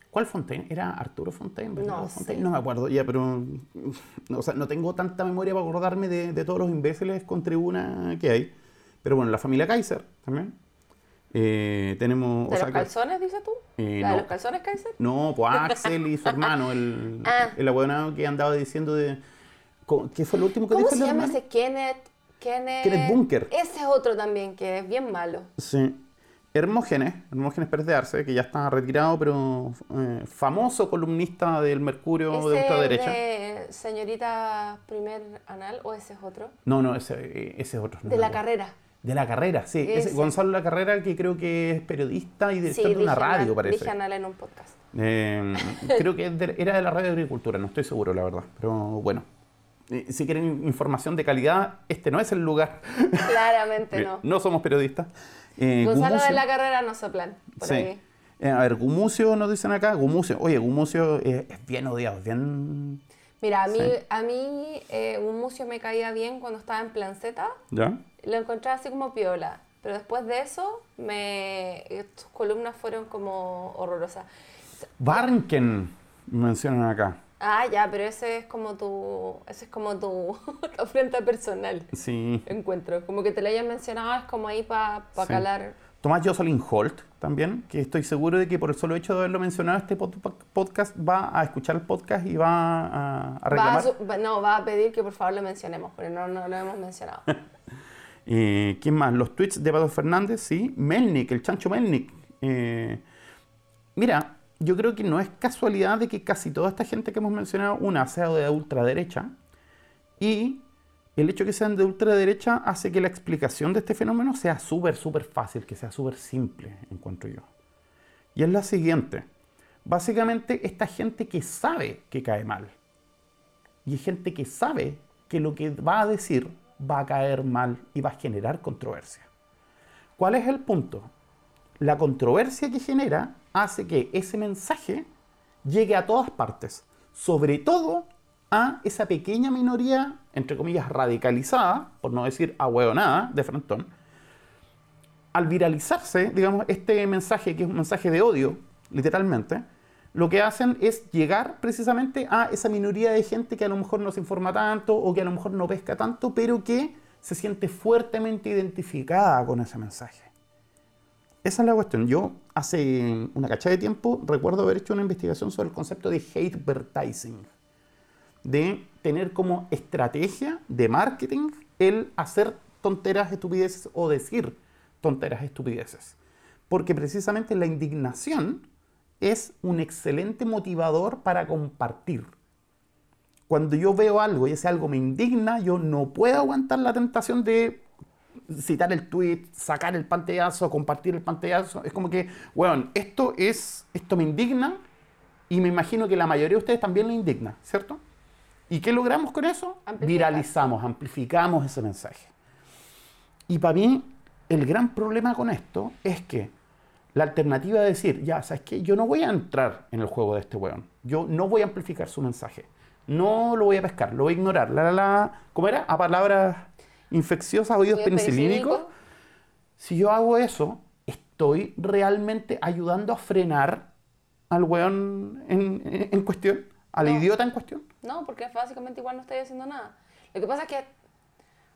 ¿Cuál Fontaine? ¿Era Arturo Fontaine? No Fontaine? sé. No me acuerdo, ya, pero. no, o sea, no tengo tanta memoria para acordarme de, de todos los imbéciles con tribuna que hay. Pero bueno, la familia Kaiser también. Eh, tenemos. ¿De o sea los que- calzones, dices tú? Eh, ¿La de los calzones, Kaiser? No, pues Axel y su hermano, el, Ah. el abuelado que andaba diciendo de. ¿Qué fue lo último que ¿Cómo dijo se el llama hermano? ese Kenneth? Kenneth... Kenneth Bunker. Ese es otro también que es bien malo. Sí. Hermógenes, Hermógenes Pérez de Arce, que ya está retirado, pero eh, famoso columnista del Mercurio de ¿Ese ultraderecha. de señorita primer anal o ese es otro? No, no, ese, eh, ese es otro. no De la carrera. De la carrera, sí. Ese, Ese. Gonzalo La Carrera, que creo que es periodista y director de una radio, anal- parece. Dije anal en un podcast. Eh, creo que era de la radio de agricultura, no estoy seguro, la verdad. Pero bueno, si quieren información de calidad, este no es el lugar. Claramente Eh, no. no somos periodistas. Eh, Gonzalo de Gumucio- la carrera no soplan. Por Sí. ahí. Eh, a ver, Gumucio nos dicen acá. Gumucio, oye, Gumucio es, es bien odiado, es bien. Mira, a mí, Sí. a mí eh, museo me caía bien cuando estaba en Plan Z. ¿Ya? Lo encontraba así como piola. Pero después de eso, me, sus columnas fueron como horrorosas. Barnken mencionan acá. Ah, ya, pero ese es como tu, ese es como tu afrenta personal. Sí. Encuentro. Como que te lo hayan mencionado, es como ahí para Sí. calar. Tomás Jocelyn Holt también, que estoy seguro de que por el solo hecho de haberlo mencionado este pod- podcast va a escuchar el podcast y va a, a Va a reclamar. su- va- no, va a pedir que por favor lo mencionemos, pero no, no lo hemos mencionado. Eh, ¿Quién más? Los tweets de Pato Fernández, sí. Melnik, el chancho Melnik. Eh, mira, yo creo que no es casualidad de que casi toda esta gente que hemos mencionado, una sea de ultraderecha, y el hecho de que sean de ultraderecha hace que la explicación de este fenómeno sea súper, súper fácil, que sea súper simple, encuentro yo. Y es la siguiente. Básicamente, esta gente que sabe que cae mal, y es gente que sabe que lo que va a decir va a caer mal y va a generar controversia. ¿Cuál es el punto? La controversia que genera hace que ese mensaje llegue a todas partes, sobre todo a esa pequeña minoría, entre comillas, radicalizada, por no decir ahueonada, de frontón, al viralizarse, digamos, este mensaje, que es un mensaje de odio, literalmente, lo que hacen es llegar precisamente a esa minoría de gente que a lo mejor no se informa tanto o que a lo mejor no pesca tanto, pero que se siente fuertemente identificada con ese mensaje. Esa es la cuestión. Yo hace una cachada de tiempo recuerdo haber hecho una investigación sobre el concepto de hate advertising, de tener como estrategia de marketing el hacer tonteras, estupideces o decir tonteras, estupideces. Porque precisamente la indignación es un excelente motivador para compartir. Cuando yo veo algo y ese algo me indigna, yo no puedo aguantar la tentación de citar el tweet, sacar el pantallazo, compartir el pantallazo. Es como que, bueno, esto es, esto me indigna y me imagino que la mayoría de ustedes también le indigna, ¿cierto? ¿Y qué logramos con eso? Amplificar. Viralizamos, amplificamos ese mensaje. Y para mí, el gran problema con esto es que la alternativa de decir, ya, ¿sabes qué? Yo no voy a entrar en el juego de este weón. Yo no voy a amplificar su mensaje. No lo voy a pescar, lo voy a ignorar. La, la, la, ¿Cómo era? A palabras infecciosas, oídos Oídos penicilínicos. penicilínicos. Si yo hago eso, estoy realmente ayudando a frenar al weón en, en- en cuestión. al No. idiota en cuestión? No, porque básicamente igual no estoy haciendo nada. Lo que pasa es que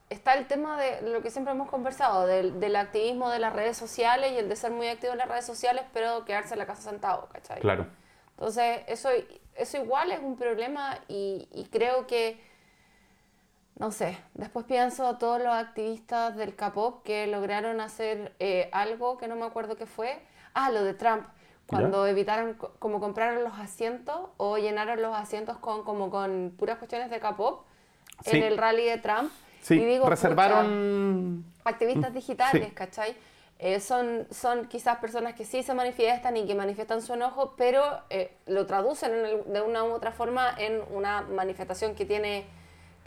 está el tema de lo que siempre hemos conversado, del, del activismo de las redes sociales y el de ser muy activo en las redes sociales, pero quedarse en la casa sentado, ¿cachai? Claro. Entonces, eso, eso igual es un problema y, y creo que, no sé, después pienso todos los activistas del K-pop que lograron hacer eh, algo que no me acuerdo qué fue. Ah, lo de Trump, cuando evitaron co- como compraron los asientos o llenaron los asientos con como con puras cuestiones de K-pop Sí. en el rally de Trump. Sí, y digo, pucha, reservaron... activistas digitales, Sí. ¿cachai? Eh, son, son quizás personas que sí se manifiestan y que manifiestan su enojo, pero eh, lo traducen el- de una u otra forma en una manifestación que tiene,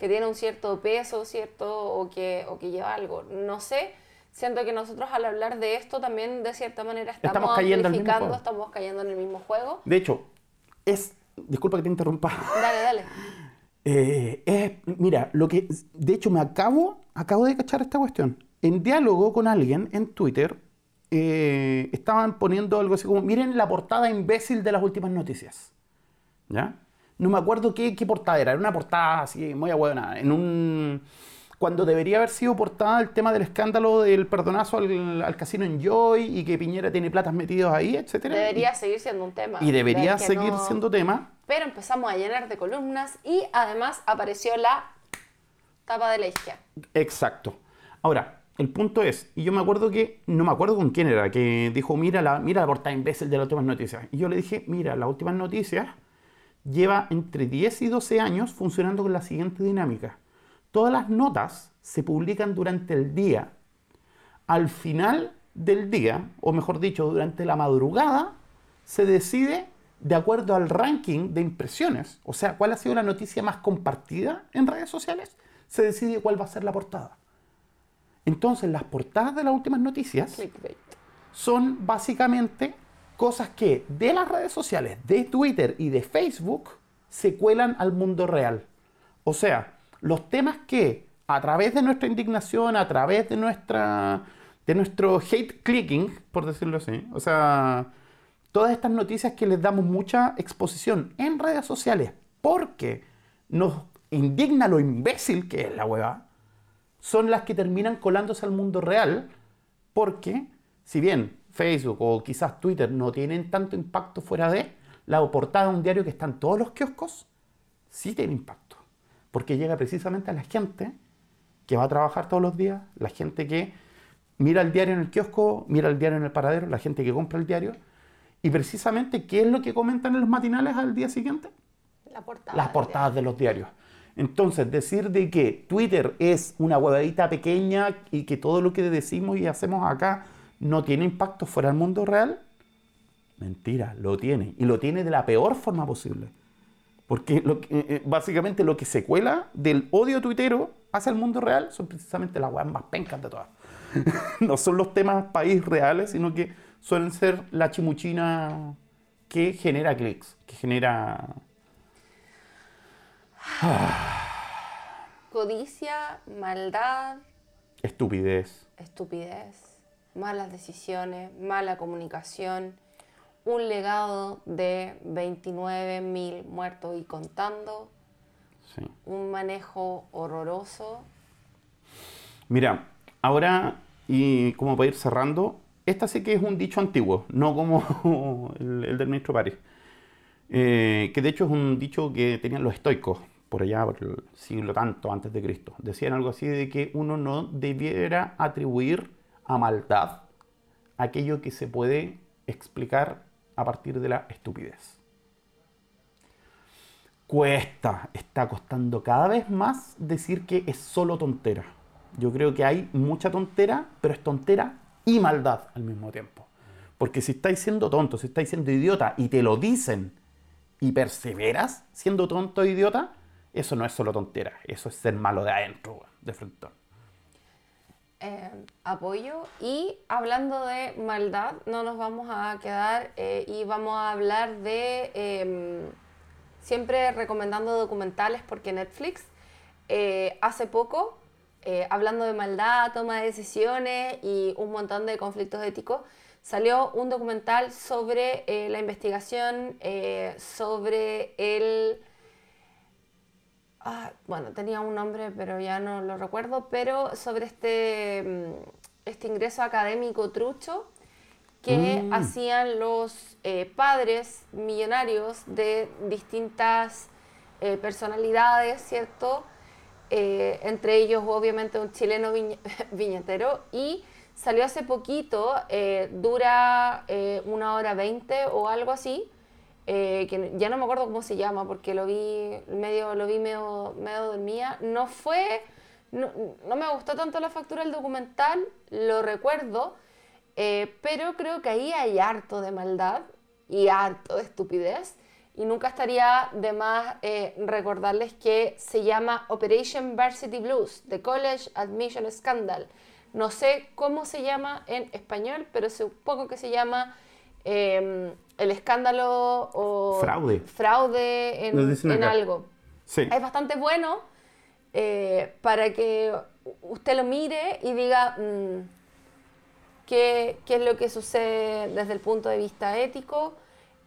que tiene un cierto peso, ¿cierto? O que, o que lleva algo. No sé, siento que nosotros al hablar de esto también de cierta manera estamos, Estamos cayendo amplificando, estamos cayendo en el mismo juego. De hecho, es... Disculpa que te interrumpa. Dale, dale. Eh, es- mira, lo que de hecho me acabo, acabo de cachar esta cuestión. En diálogo con alguien en Twitter, eh, estaban poniendo algo así como, miren la portada imbécil de las últimas noticias. ¿Ya? No me acuerdo qué, qué portada era, era una portada así muy buena, en un... Cuando debería haber sido portada el tema del escándalo del perdonazo al, al casino en Joy y que Piñera tiene platas metidos ahí, etcétera. Debería seguir siendo un tema. y, debería seguir no- siendo tema. Pero empezamos a llenar de columnas y además apareció la tapa de la izquierda. Exacto. Ahora, el punto es, y yo me acuerdo que, no me acuerdo con quién era, que dijo, mira la, mira la portada imbécil de las últimas noticias. Y yo le dije, mira, las últimas noticias lleva entre 10 y 12 años funcionando con la siguiente dinámica. Todas las notas se publican durante el día. Al final del día, o mejor dicho, durante la madrugada, se decide de acuerdo al ranking de impresiones. O sea, cuál ha sido la noticia más compartida en redes sociales, se decide cuál va a ser la portada. Entonces, las portadas de las últimas noticias son básicamente cosas que de las redes sociales, de Twitter y de Facebook, se cuelan al mundo real. O sea, los temas que a través de nuestra indignación, a través de nuestra de nuestro hate clicking, por decirlo así, o sea, todas estas noticias que les damos mucha exposición en redes sociales porque nos indigna lo imbécil que es la hueva, son las que terminan colándose al mundo real porque si bien Facebook o quizás Twitter no tienen tanto impacto fuera de la portada de un diario que está en todos los kioscos, sí tiene impacto. Porque llega precisamente a la gente que va a trabajar todos los días, la gente que mira el diario en el kiosco, mira el diario en el paradero, la gente que compra el diario. Y precisamente, ¿qué es lo que comentan en los matinales al día siguiente? La portada. las portadas de los diarios. Entonces, decir de que Twitter es una huevadita pequeña y que todo lo que decimos y hacemos acá no tiene impacto fuera del mundo real, mentira, lo tiene. Y lo tiene de la peor forma posible. Porque lo que- eh, eh, básicamente lo que se cuela del odio tuitero hacia el mundo real son precisamente las huevas más pencas de todas. no son los temas país reales, sino que suelen ser la chimuchina que genera clics, que genera Codicia, maldad, estupidez. estupidez, malas decisiones, mala comunicación, un legado de 29.000 muertos y contando, Sí. un manejo horroroso. Mira, ahora, y como para ir cerrando, esta sí que es un dicho antiguo, no como el, el del ministro París. Eh, que de hecho es un dicho que tenían los estoicos por allá, por el siglo tanto antes de Cristo. Decían algo así de que uno no debiera atribuir a maldad aquello que se puede explicar a partir de la estupidez. Cuesta, está costando cada vez más decir que es solo tontera. Yo creo que hay mucha tontera, pero es tontera y maldad al mismo tiempo. Porque si estáis siendo tonto, si estáis siendo idiota y te lo dicen y perseveras siendo tonto e idiota, eso no es solo tontera, eso es ser malo de adentro, de frente. Eh, apoyo. Y hablando de maldad, no nos vamos a quedar eh, y vamos a hablar de eh, siempre recomendando documentales porque Netflix eh, hace poco, hablando de maldad, toma de decisiones y un montón de conflictos éticos, salió un documental sobre la investigación sobre el... ah, bueno, tenía un nombre, pero ya no lo recuerdo, pero sobre este, mm, este ingreso académico trucho que Mm. hacían los eh, padres millonarios de distintas eh, personalidades, ¿cierto? Eh, entre ellos obviamente un chileno viñe- viñetero y salió hace poquito, eh, dura eh, una hora veinte o algo así, eh, que ya no me acuerdo cómo se llama porque lo vi medio, lo vi medio, medio dormida, no fue, no, no me gustó tanto la factura del documental, lo recuerdo, eh, pero creo que ahí hay harto de maldad y harto de estupidez. Y nunca estaría de más eh, recordarles que se llama Operation Varsity Blues, The College Admission Scandal. No sé cómo se llama en español, pero supongo que se llama eh, el escándalo o Fraude. en, algo Sí. es bastante bueno eh, para que usted lo mire y diga mm, qué, qué es lo que sucede desde el punto de vista ético.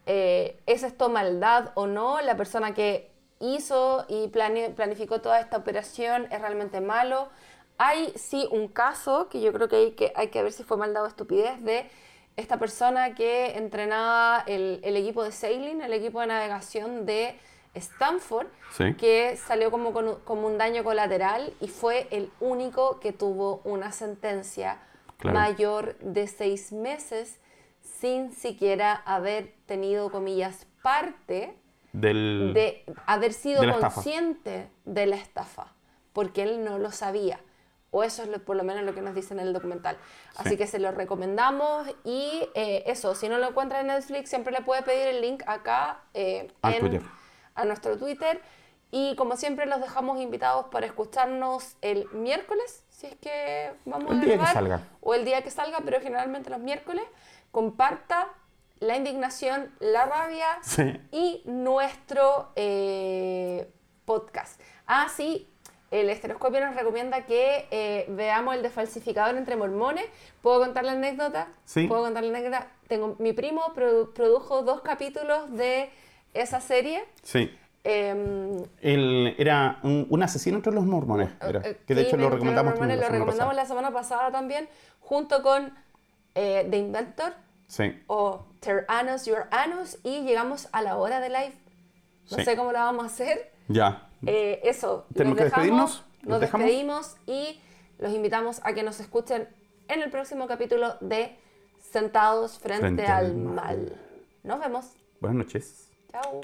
Eh, ¿Es esto maldad o no? La persona que hizo y plane- planificó toda esta operación es realmente malo. Hay sí un caso que yo creo que hay que, hay que ver si fue maldad o estupidez de esta persona que entrenaba el, el equipo de sailing, el equipo de navegación de Stanford, Sí. que salió como, como un daño colateral y fue el único que tuvo una sentencia Claro. mayor de seis meses sin siquiera haber tenido, comillas, parte Del... de haber sido de consciente de la estafa, porque él no lo sabía. O eso es lo- por lo menos lo que nos dice en el documental. Así Sí. que se lo recomendamos y eh, eso, si no lo encuentra en Netflix, siempre le puede pedir el link acá eh, en- a nuestro Twitter. Y como siempre los dejamos invitados para escucharnos el miércoles, si es que vamos El a día que salga. o el día que salga, pero generalmente los miércoles. Comparta la indignación, la rabia Sí. y nuestro eh, podcast. Ah, sí, el estereoscopio nos recomienda que eh, veamos el de falsificador entre mormones. ¿Puedo contar la anécdota? Sí. ¿Puedo contar la anécdota? Tengo, mi primo produ- produjo dos capítulos de esa serie. Sí. Em, Él era un, un asesino entre los mormones. era, eh, que de hecho lo recomendamos mormones, la lo recomendamos pasada. la semana pasada también, junto con eh, The Inventor Sí. o Ter Anus, Your Anus, y llegamos a la hora de live. No Sí. sé cómo la vamos a hacer. Ya. Eh, eso, ¿Tenemos los que dejamos, despedirnos? Nos despedimos y los invitamos a que nos escuchen en el próximo capítulo de Sentados frente, Frente al al mal. Nos vemos. Buenas noches. Chao.